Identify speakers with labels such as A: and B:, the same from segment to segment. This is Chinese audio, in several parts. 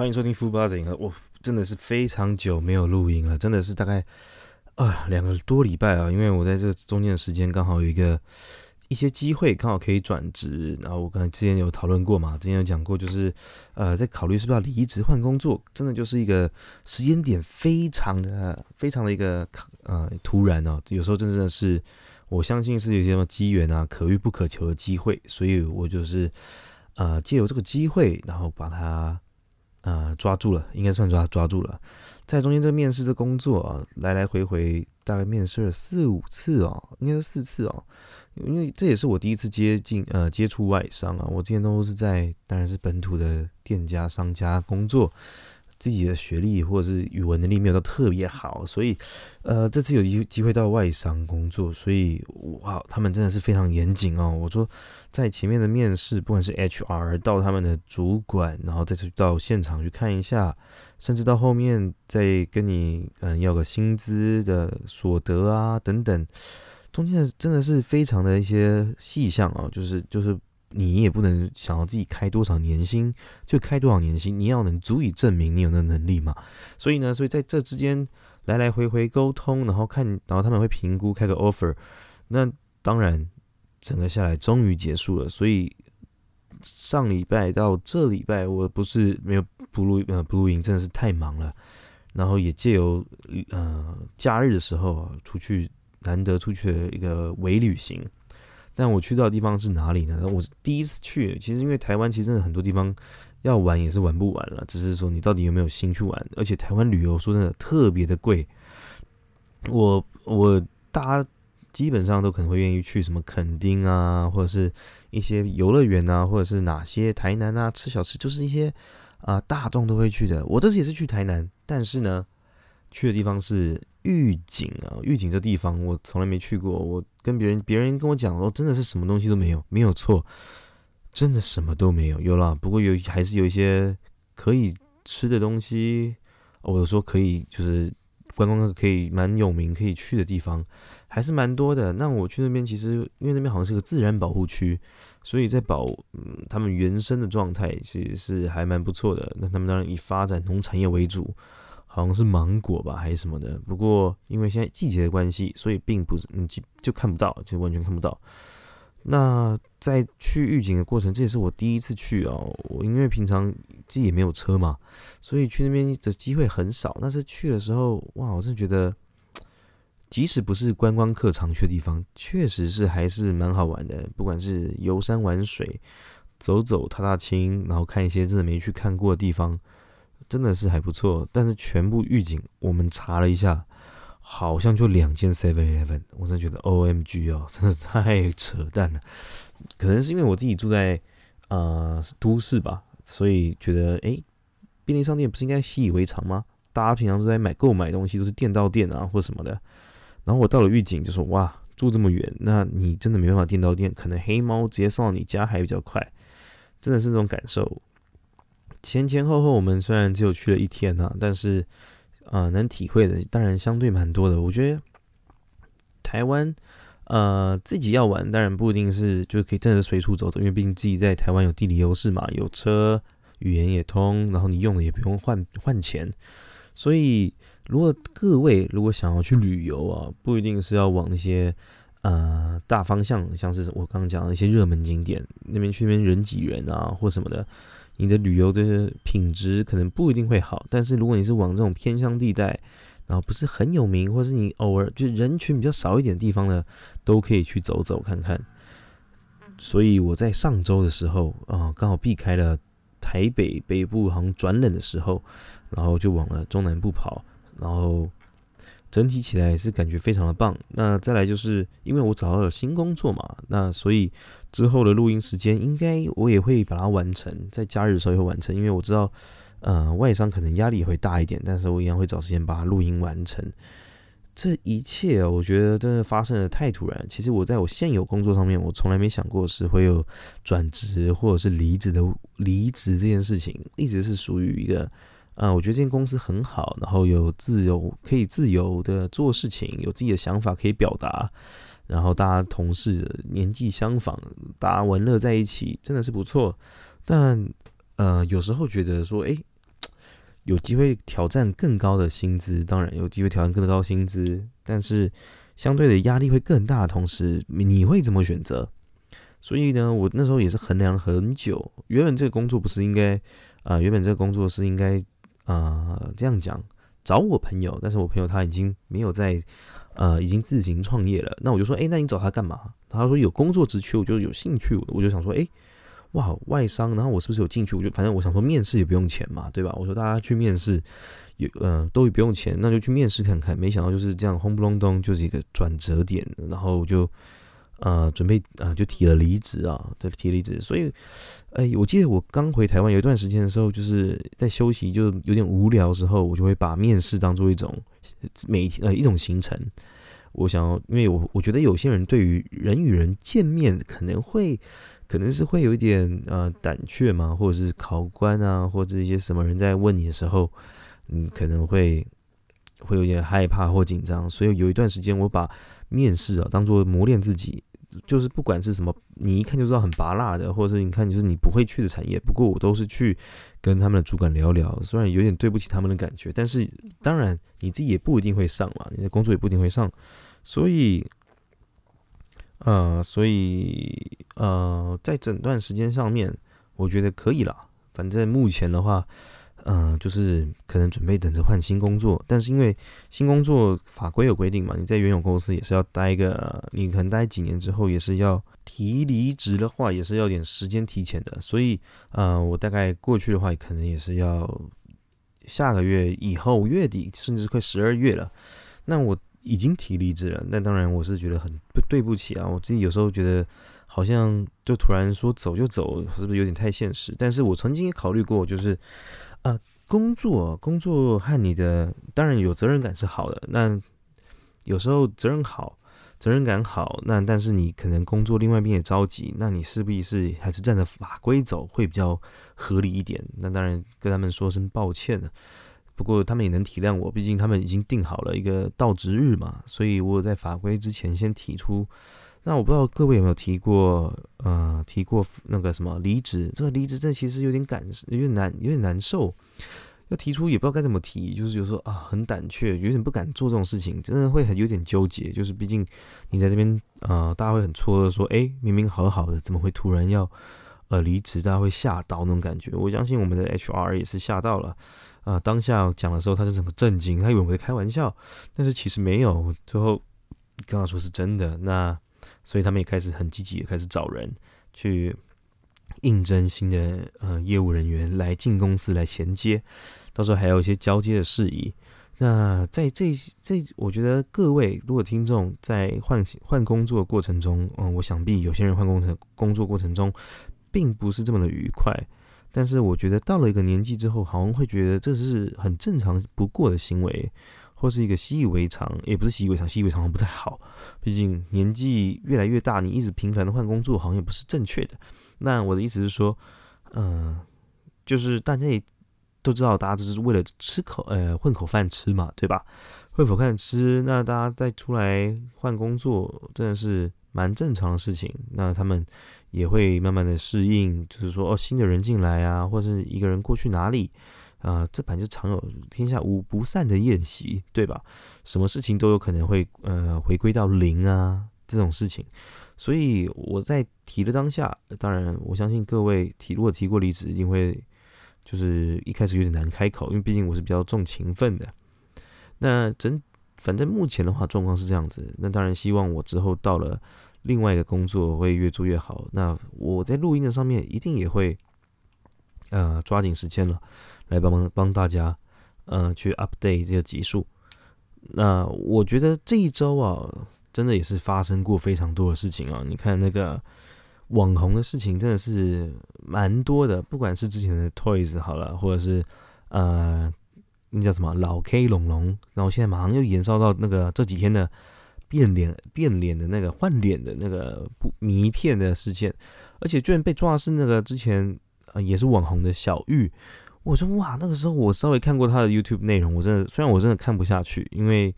A: 欢迎收听 Full Buzzing。我真的是非常久没有录音了，真的是大概啊两个多礼拜啊，因为我在这中间的时间刚好有一个一些机会，刚好可以转职。然后我刚才之前有讨论过嘛，之前有讲过，就是呃在考虑是不是要离职换工作，真的就是一个时间点非常的非常的一个呃突然哦，有时候真的是我相信是有些什么机缘啊，可遇不可求的机会，所以我就是呃借由这个机会，然后把它。呃，抓住了，应该算抓抓住了。在中间这个面试的工作啊，来来回回大概面试了四五次哦，应该是四次哦。因为这也是我第一次接近呃接触外商啊，我之前都是在当然是本土的店家商家工作。自己的学历或者是语文能力没有到特别好，所以，呃，这次有机机会到外商工作，所以哇，他们真的是非常严谨哦。我说，在前面的面试，不管是 HR 到他们的主管，然后再去到现场去看一下，甚至到后面再跟你嗯要个薪资的所得啊等等，中间的真的是非常的一些细项啊，就是就是。你也不能想要自己开多少年薪就开多少年薪，你要能足以证明你有那能力嘛。所以呢，所以在这之间来来回回沟通，然后看，然后他们会评估开个 offer。那当然，整个下来终于结束了。所以上礼拜到这礼拜，我不是没有不录呃不录音，真的是太忙了。然后也借由呃假日的时候啊，出去难得出去的一个微旅行。但我去到的地方是哪里呢？我是第一次去，其实因为台湾其实真的很多地方要玩也是玩不完了，只是说你到底有没有心去玩。而且台湾旅游说真的特别的贵，我我大家基本上都可能会愿意去什么垦丁啊，或者是一些游乐园啊，或者是哪些台南啊吃小吃，就是一些啊大众都会去的。我这次也是去台南，但是呢。去的地方是御景啊，御景这地方我从来没去过。我跟别人，别人跟我讲说，真的是什么东西都没有，没有错，真的什么都没有。有了，不过有还是有一些可以吃的东西。我说可以，就是观光客可以蛮有名可以去的地方，还是蛮多的。那我去那边，其实因为那边好像是个自然保护区，所以在保嗯他们原生的状态其实是还蛮不错的。那他们当然以发展农产业为主。好像是芒果吧，还是什么的。不过因为现在季节的关系，所以并不是你就就看不到，就完全看不到。那在去预警的过程，这也是我第一次去哦。我因为平常自己也没有车嘛，所以去那边的机会很少。但是去的时候，哇，我真的觉得，即使不是观光客常去的地方，确实是还是蛮好玩的。不管是游山玩水、走走踏踏青，然后看一些真的没去看过的地方。真的是还不错，但是全部预警我们查了一下，好像就两间 Seven Eleven，我真的觉得 O M G 哦，真的太扯淡了。可能是因为我自己住在呃都市吧，所以觉得哎，便利商店不是应该习以为常吗？大家平常都在买购买东西，都是店到店啊或什么的。然后我到了预警就说哇，住这么远，那你真的没办法店到店，可能黑猫直接送到你家还比较快，真的是这种感受。前前后后，我们虽然只有去了一天啊，但是，啊，能体会的当然相对蛮多的。我觉得台湾，呃，自己要玩，当然不一定是就可以真的是随处走走，因为毕竟自己在台湾有地理优势嘛，有车，语言也通，然后你用的也不用换换钱。所以，如果各位如果想要去旅游啊，不一定是要往那些呃大方向，像是我刚刚讲的一些热门景点那边去，那边人挤人啊，或什么的。你的旅游的品质可能不一定会好，但是如果你是往这种偏乡地带，然后不是很有名，或是你偶尔就人群比较少一点的地方呢，都可以去走走看看。所以我在上周的时候啊，刚好避开了台北北部好像转冷的时候，然后就往了中南部跑，然后。整体起来是感觉非常的棒。那再来就是因为我找到了新工作嘛，那所以之后的录音时间应该我也会把它完成，在假日的时候也会完成。因为我知道，呃，外商可能压力也会大一点，但是我一样会找时间把它录音完成。这一切啊，我觉得真的发生的太突然。其实我在我现有工作上面，我从来没想过是会有转职或者是离职的离职这件事情，一直是属于一个。啊，我觉得这间公司很好，然后有自由可以自由的做事情，有自己的想法可以表达，然后大家同事年纪相仿，大家玩乐在一起，真的是不错。但呃，有时候觉得说，哎，有机会挑战更高的薪资，当然有机会挑战更高的薪资，但是相对的压力会更大。同时，你会怎么选择？所以呢，我那时候也是衡量很久。原本这个工作不是应该，啊，原本这个工作是应该，啊，这样讲，找我朋友，但是我朋友他已经没有在，呃，已经自行创业了。那我就说，哎，那你找他干嘛？他说有工作之缺，我就有兴趣，我就想说，哎。哇，外商，然后我是不是有进去？我就反正我想说，面试也不用钱嘛，对吧？我说大家去面试，有呃，都不用钱，那就去面试看看。没想到就是这样，轰不隆咚就是一个转折点，然后就就呃准备啊，就提了离职啊，对，提离职。所以，哎，我记得我刚回台湾有一段时间的时候，就是在休息，就有点无聊的时候，我就会把面试当做一种每天呃一种行程。我想要，因为我我觉得有些人对于人与人见面可能会。可能是会有一点呃胆怯嘛，或者是考官啊，或者一些什么人在问你的时候，嗯，可能会会有点害怕或紧张。所以有一段时间，我把面试啊当做磨练自己，就是不管是什么，你一看就知道很拔辣的，或者是你看就是你不会去的产业，不过我都是去跟他们的主管聊聊。虽然有点对不起他们的感觉，但是当然你自己也不一定会上嘛，你的工作也不一定会上，所以。呃，所以呃，在整段时间上面，我觉得可以了。反正目前的话，嗯，就是可能准备等着换新工作。但是因为新工作法规有规定嘛，你在原有公司也是要待个，你可能待几年之后也是要提离职的话，也是要点时间提前的。所以呃，我大概过去的话，可能也是要下个月以后月底，甚至快十二月了。那我。已经提离职了，那当然我是觉得很对不起啊！我自己有时候觉得好像就突然说走就走，是不是有点太现实？但是我曾经也考虑过，就是啊，工作工作和你的当然有责任感是好的，那有时候责任好，责任感好，那但是你可能工作另外一边也着急，那你势必是还是站着法规走会比较合理一点。那当然跟他们说声抱歉了。不过他们也能体谅我，毕竟他们已经定好了一个到职日嘛，所以我在法规之前先提出。那我不知道各位有没有提过，呃，提过那个什么离职？这个离职证其实有点感，有点难，有点难受。要提出也不知道该怎么提，就是有时候啊很胆怯，有点不敢做这种事情，真的会很有点纠结。就是毕竟你在这边，呃，大家会很错愕，说，哎，明明好好的，怎么会突然要呃离职？大家会吓到那种感觉。我相信我们的 HR 也是吓到了。啊，当下讲的时候，他是整个震惊，他以为我在开玩笑，但是其实没有。最后跟他说是真的，那所以他们也开始很积极，开始找人去应征新的呃业务人员来进公司来衔接，到时候还有一些交接的事宜。那在这这，我觉得各位如果听众在换换工作过程中，嗯，我想必有些人换工程工作过程中并不是这么的愉快。但是我觉得到了一个年纪之后，好像会觉得这是很正常不过的行为，或是一个习以为常，也不是习以为常，习以为常不太好。毕竟年纪越来越大，你一直频繁的换工作，好像也不是正确的。那我的意思是说，嗯，就是大家也都知道，大家都是为了吃口呃混口饭吃嘛，对吧？混口饭吃，那大家再出来换工作，真的是蛮正常的事情。那他们。也会慢慢的适应，就是说哦，新的人进来啊，或者是一个人过去哪里啊，这本就常有天下无不散的宴席，对吧？什么事情都有可能会呃回归到零啊这种事情，所以我在提的当下，当然我相信各位提如果提过离职，一定会就是一开始有点难开口，因为毕竟我是比较重情分的。那整反正目前的话状况是这样子，那当然希望我之后到了。另外一个工作会越做越好，那我在录音的上面一定也会，呃，抓紧时间了，来帮忙帮大家，呃，去 update 这个集数。那我觉得这一周啊，真的也是发生过非常多的事情啊。你看那个网红的事情，真的是蛮多的，不管是之前的 Toys 好了，或者是呃，那叫什么老 K 龙龙，然后现在马上又延烧到那个这几天的。变脸变脸的那个换脸的那个不迷片的事件，而且居然被抓的是那个之前啊也是网红的小玉。我说哇，那个时候我稍微看过他的 YouTube 内容，我真的虽然我真的看不下去，因为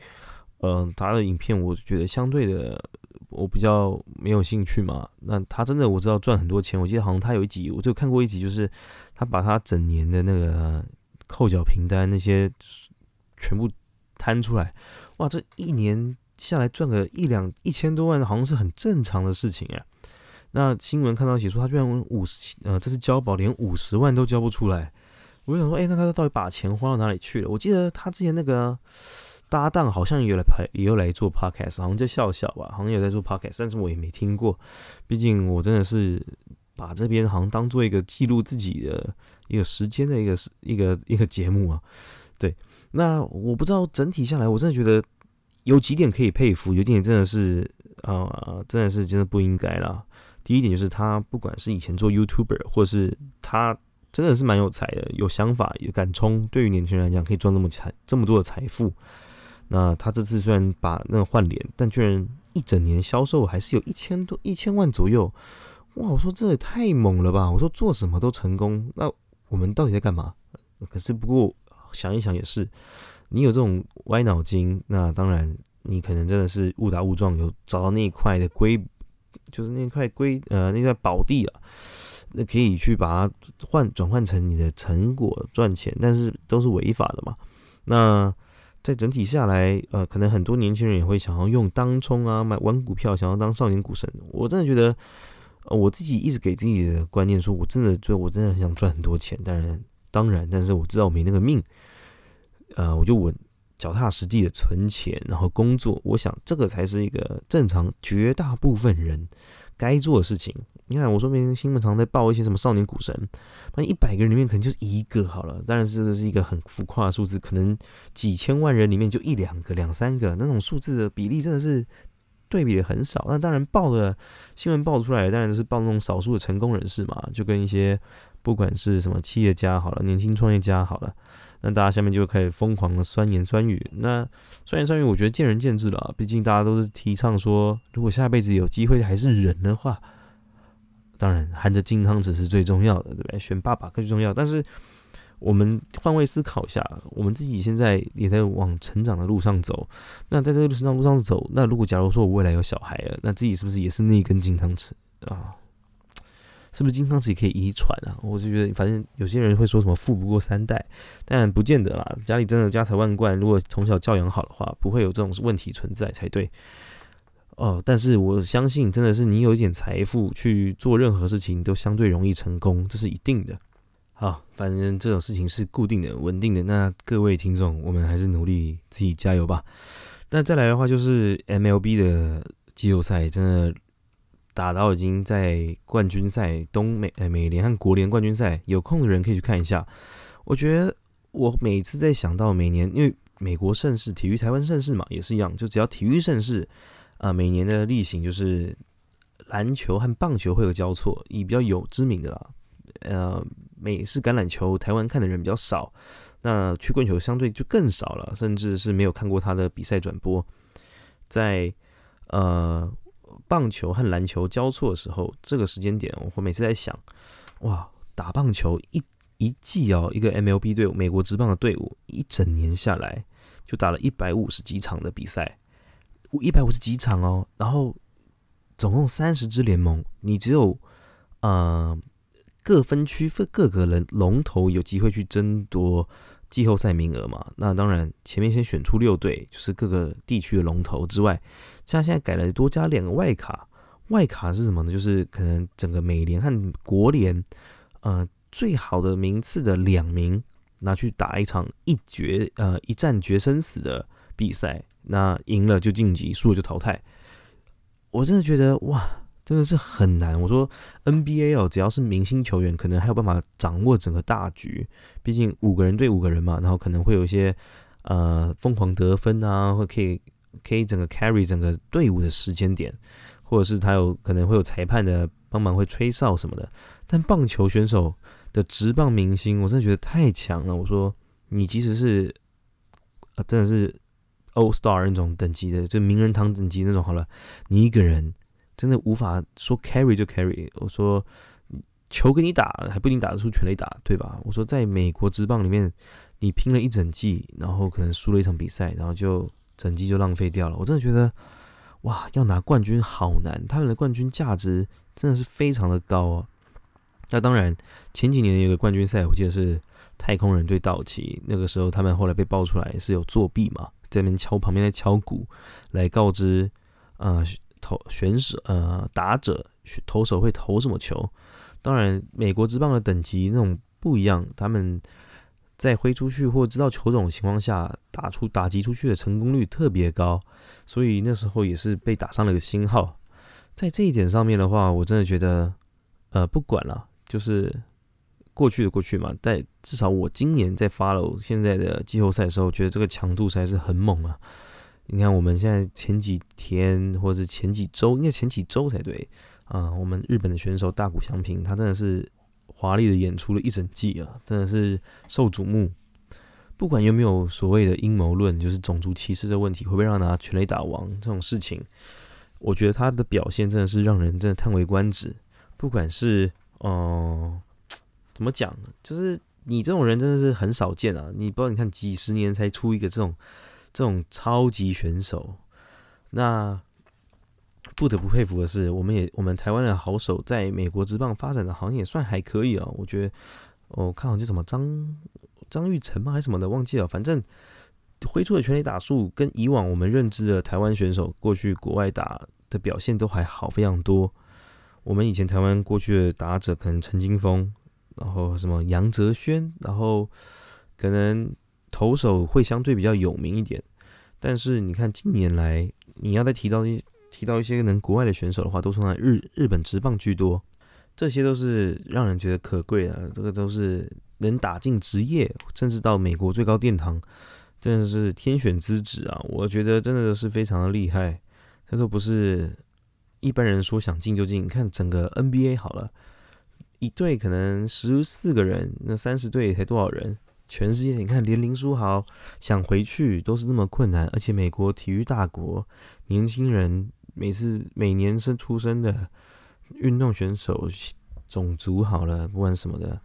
A: 嗯他的影片我觉得相对的我比较没有兴趣嘛。那他真的我知道赚很多钱，我记得好像他有一集我就看过一集，就是他把他整年的那个。扣缴凭单那些全部摊出来，哇，这一年下来赚个一两一千多万，好像是很正常的事情呀。那新闻看到写说他居然五十呃，这次交保连五十万都交不出来，我就想说，哎，那他到底把钱花到哪里去了？我记得他之前那个搭档好像也来拍，也有来做 podcast，好像叫笑笑吧，好像有在做 podcast，但是我也没听过，毕竟我真的是把这边好像当做一个记录自己的一个时间的一个一个一个节目啊。对，那我不知道整体下来，我真的觉得有几点可以佩服，有点真的是呃，真的是真的不应该啦。第一点就是他不管是以前做 YouTuber，或是他真的是蛮有才的，有想法，有敢冲。对于年轻人来讲，可以赚这么财这么多的财富。那他这次虽然把那个换脸，但居然一整年销售还是有一千多一千万左右。哇！我说这也太猛了吧！我说做什么都成功，那我们到底在干嘛？可是不过想一想也是，你有这种歪脑筋，那当然你可能真的是误打误撞有找到那一块的龟。就是那块龟呃那块宝地啊，那可以去把它换转换成你的成果赚钱，但是都是违法的嘛。那在整体下来，呃，可能很多年轻人也会想要用当冲啊买玩股票，想要当少年股神。我真的觉得，呃我自己一直给自己的观念说，我真的就我真的很想赚很多钱，当然当然，但是我知道我没那个命，呃，我就稳。脚踏实地的存钱，然后工作，我想这个才是一个正常绝大部分人该做的事情。你看，我说明新闻常在报一些什么少年股神，那一百个人里面可能就是一个好了。当然，这个是一个很浮夸的数字，可能几千万人里面就一两个、两三个，那种数字的比例真的是对比的很少。那当然报的新闻报出来，当然都是报那种少数的成功人士嘛，就跟一些不管是什么企业家好了，年轻创业家好了。那大家下面就开始疯狂的酸言酸语。那酸言酸语，我觉得见仁见智了。毕竟大家都是提倡说，如果下辈子有机会还是人的话，当然含着金汤匙是最重要的，对不对？选爸爸更重要。但是我们换位思考一下，我们自己现在也在往成长的路上走。那在这个成长路上走，那如果假如说我未来有小孩了，那自己是不是也是那一根金汤匙啊？是不是金汤匙可以遗传啊？我就觉得，反正有些人会说什么富不过三代，但不见得啦。家里真的家财万贯，如果从小教养好的话，不会有这种问题存在才对。哦，但是我相信，真的是你有一点财富去做任何事情都相对容易成功，这是一定的。好，反正这种事情是固定的、稳定的。那各位听众，我们还是努力自己加油吧。那再来的话，就是 MLB 的季后赛，真的。打到已经在冠军赛、东美、呃美联和国联冠军赛，有空的人可以去看一下。我觉得我每次在想到每年，因为美国盛世、体育台湾盛世嘛，也是一样，就只要体育盛世啊，每年的例行就是篮球和棒球会有交错。以比较有知名的啦，呃，美式橄榄球，台湾看的人比较少，那曲棍球相对就更少了，甚至是没有看过他的比赛转播。在呃。棒球和篮球交错的时候，这个时间点，我会每次在想，哇，打棒球一一季哦，一个 MLB 队，美国职棒的队伍，一整年下来就打了一百五十几场的比赛，一百五十几场哦，然后总共三十支联盟，你只有呃各分区分各个人龙头有机会去争夺季后赛名额嘛？那当然，前面先选出六队，就是各个地区的龙头之外。像现在改了，多加两个外卡。外卡是什么呢？就是可能整个美联和国联，呃，最好的名次的两名拿去打一场一决，呃，一战决生死的比赛。那赢了就晋级，输了就淘汰。我真的觉得哇，真的是很难。我说 NBA 哦，只要是明星球员，可能还有办法掌握整个大局。毕竟五个人对五个人嘛，然后可能会有一些呃疯狂得分啊，或可以。可以整个 carry 整个队伍的时间点，或者是他有可能会有裁判的帮忙会吹哨什么的。但棒球选手的直棒明星，我真的觉得太强了。我说你即使是啊，真的是 All Star 那种等级的，就名人堂等级那种好了，你一个人真的无法说 carry 就 carry。我说球给你打还不一定打得出全垒打，对吧？我说在美国职棒里面，你拼了一整季，然后可能输了一场比赛，然后就。整季就浪费掉了，我真的觉得，哇，要拿冠军好难，他们的冠军价值真的是非常的高啊。那当然，前几年有个冠军赛，我记得是太空人对道奇，那个时候他们后来被爆出来是有作弊嘛，在那边敲旁边在敲鼓，来告知呃投选手呃打者投手会投什么球。当然，美国职棒的等级那种不一样，他们在挥出去或知道球种的情况下，打出打击出去的成功率特别高，所以那时候也是被打上了个星号。在这一点上面的话，我真的觉得，呃，不管了，就是过去的过去嘛。但至少我今年在 follow 现在的季后赛的时候，觉得这个强度实在是很猛啊。你看，我们现在前几天或者是前几周，应该前几周才对啊。我们日本的选手大谷翔平，他真的是华丽的演出了一整季啊，真的是受瞩目。不管有没有所谓的阴谋论，就是种族歧视的问题，会不会让他全垒打王这种事情？我觉得他的表现真的是让人真的叹为观止。不管是哦，怎么讲，就是你这种人真的是很少见啊！你不知道，你看几十年才出一个这种这种超级选手。那不得不佩服的是，我们也我们台湾的好手在美国职棒发展的好像也算还可以啊。我觉得我看好就什么张张玉成吗，还是什么的，忘记了，反正。挥出的全垒打数跟以往我们认知的台湾选手过去国外打的表现都还好非常多。我们以前台湾过去的打者可能陈金峰，然后什么杨哲轩，然后可能投手会相对比较有名一点。但是你看近年来，你要再提到一提到一些能国外的选手的话，都从在日日本职棒居多。这些都是让人觉得可贵的，这个都是能打进职业，甚至到美国最高殿堂。真的是天选之子啊！我觉得真的是非常的厉害，他都不是一般人说想进就进。你看整个 NBA 好了，一队可能十四个人，那三十队才多少人？全世界你看连林书豪想回去都是那么困难，而且美国体育大国，年轻人每次每年生出生的运动选手种族好了，不管什么的。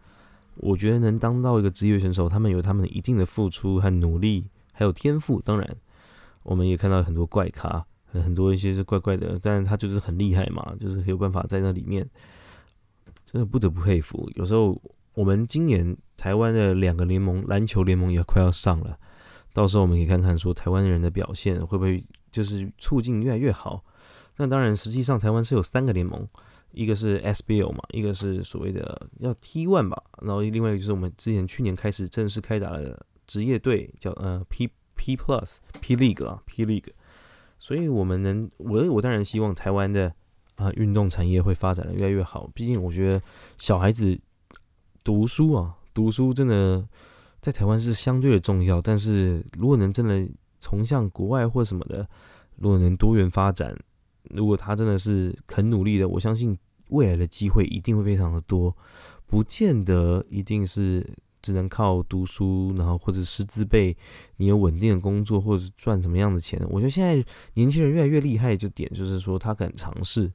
A: 我觉得能当到一个职业选手，他们有他们一定的付出和努力，还有天赋。当然，我们也看到很多怪咖，很多一些是怪怪的，但是他就是很厉害嘛，就是有办法在那里面，真的不得不佩服。有时候我们今年台湾的两个联盟，篮球联盟也快要上了，到时候我们可以看看说台湾人的表现会不会就是促进越来越好。那当然，实际上台湾是有三个联盟。一个是 SBL 嘛，一个是所谓的要 T1 吧，然后另外一个就是我们之前去年开始正式开打的职业队，叫呃 P P Plus P League 啊 P League，所以我们能我我当然希望台湾的啊运动产业会发展的越来越好，毕竟我觉得小孩子读书啊读书真的在台湾是相对的重要，但是如果能真的从向国外或什么的，如果能多元发展。如果他真的是肯努力的，我相信未来的机会一定会非常的多，不见得一定是只能靠读书，然后或者师资辈，你有稳定的工作或者赚什么样的钱。我觉得现在年轻人越来越厉害，就点就是说他敢尝试。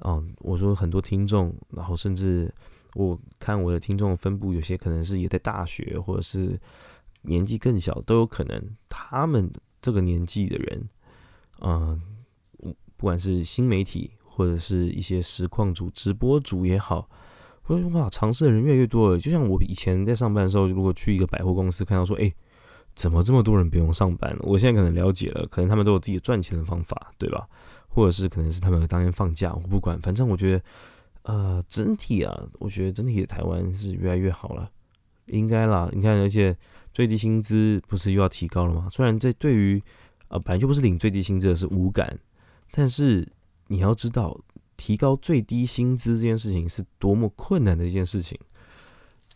A: 啊，我说很多听众，然后甚至我看我的听众分布，有些可能是也在大学，或者是年纪更小都有可能。他们这个年纪的人，嗯。不管是新媒体或者是一些实况组、直播组也好，或者哇，尝试的人越来越多了。就像我以前在上班的时候，如果去一个百货公司，看到说，哎，怎么这么多人不用上班？我现在可能了解了，可能他们都有自己赚钱的方法，对吧？或者是可能是他们当天放假，我不管，反正我觉得，呃，整体啊，我觉得整体的台湾是越来越好了，应该啦。你看，而且最低薪资不是又要提高了吗？虽然这对于呃本来就不是领最低薪资的是无感。但是你要知道，提高最低薪资这件事情是多么困难的一件事情。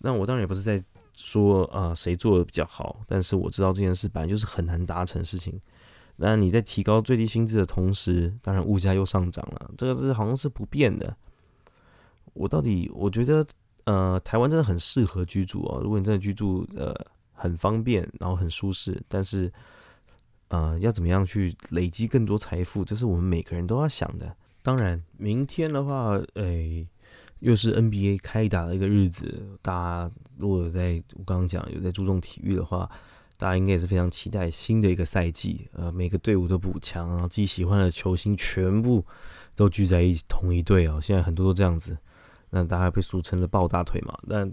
A: 那我当然也不是在说啊谁做的比较好，但是我知道这件事本来就是很难达成事情。那你在提高最低薪资的同时，当然物价又上涨了，这个是好像是不变的。我到底我觉得，呃，台湾真的很适合居住哦。如果你真的居住，呃，很方便，然后很舒适，但是。呃，要怎么样去累积更多财富？这是我们每个人都要想的。当然，明天的话，诶，又是 NBA 开打的一个日子。大家如果在我刚刚讲有在注重体育的话，大家应该也是非常期待新的一个赛季。呃，每个队伍都补强，然后自己喜欢的球星全部都聚在一同一队哦。现在很多都这样子，那大家被俗称的抱大腿嘛。那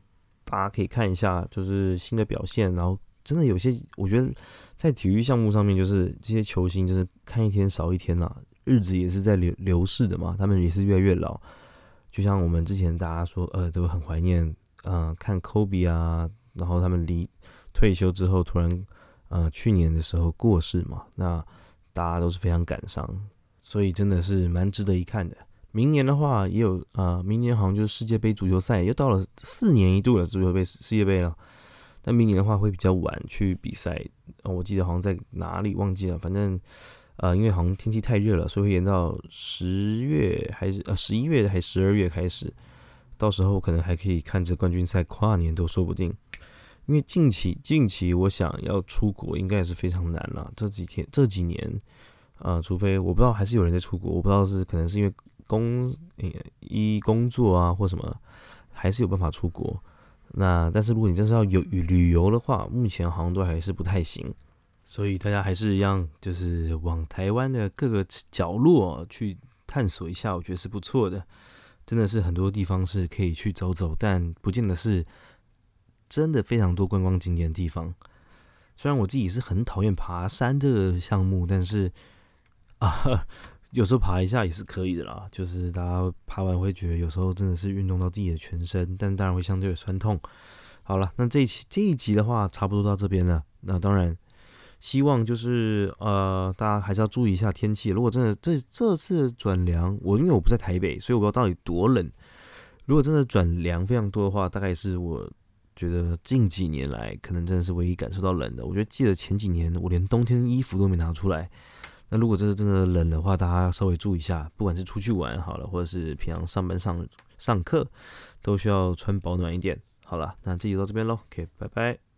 A: 大家可以看一下，就是新的表现。然后真的有些，我觉得在体育项目上面，就是这些球星就是看一天少一天啦，日子也是在流流逝的嘛，他们也是越来越老。就像我们之前大家说，呃，都很怀念，嗯，看科比啊，然后他们离退休之后突然，呃，去年的时候过世嘛，那大家都是非常感伤，所以真的是蛮值得一看的。明年的话也有啊，明年好像就是世界杯足球赛又到了四年一度的足球杯世界杯了。但明年的话会比较晚去比赛，我记得好像在哪里忘记了，反正呃，因为好像天气太热了，所以会延到十月还是呃十一月还是十二月开始，到时候可能还可以看着冠军赛跨年都说不定。因为近期近期我想要出国应该也是非常难了，这几天这几年啊，除非我不知道还是有人在出国，我不知道是可能是因为。工一工作啊或什么，还是有办法出国。那但是如果你真是要有旅游的话，目前好像都还是不太行。所以大家还是一样，就是往台湾的各个角落去探索一下，我觉得是不错的。真的是很多地方是可以去走走，但不见得是真的非常多观光景点的地方。虽然我自己是很讨厌爬山这个项目，但是啊。有时候爬一下也是可以的啦，就是大家爬完会觉得有时候真的是运动到自己的全身，但当然会相对有酸痛。好了，那这一期这一集的话差不多到这边了。那当然希望就是呃大家还是要注意一下天气。如果真的这这次转凉，我因为我不在台北，所以我不知道到底多冷。如果真的转凉非常多的话，大概是我觉得近几年来可能真的是唯一感受到冷的。我觉得记得前几年我连冬天衣服都没拿出来。那如果这是真的冷的话，大家稍微注意一下，不管是出去玩好了，或者是平常上班上上课，都需要穿保暖一点。好了，那这集到这边喽，OK，拜拜。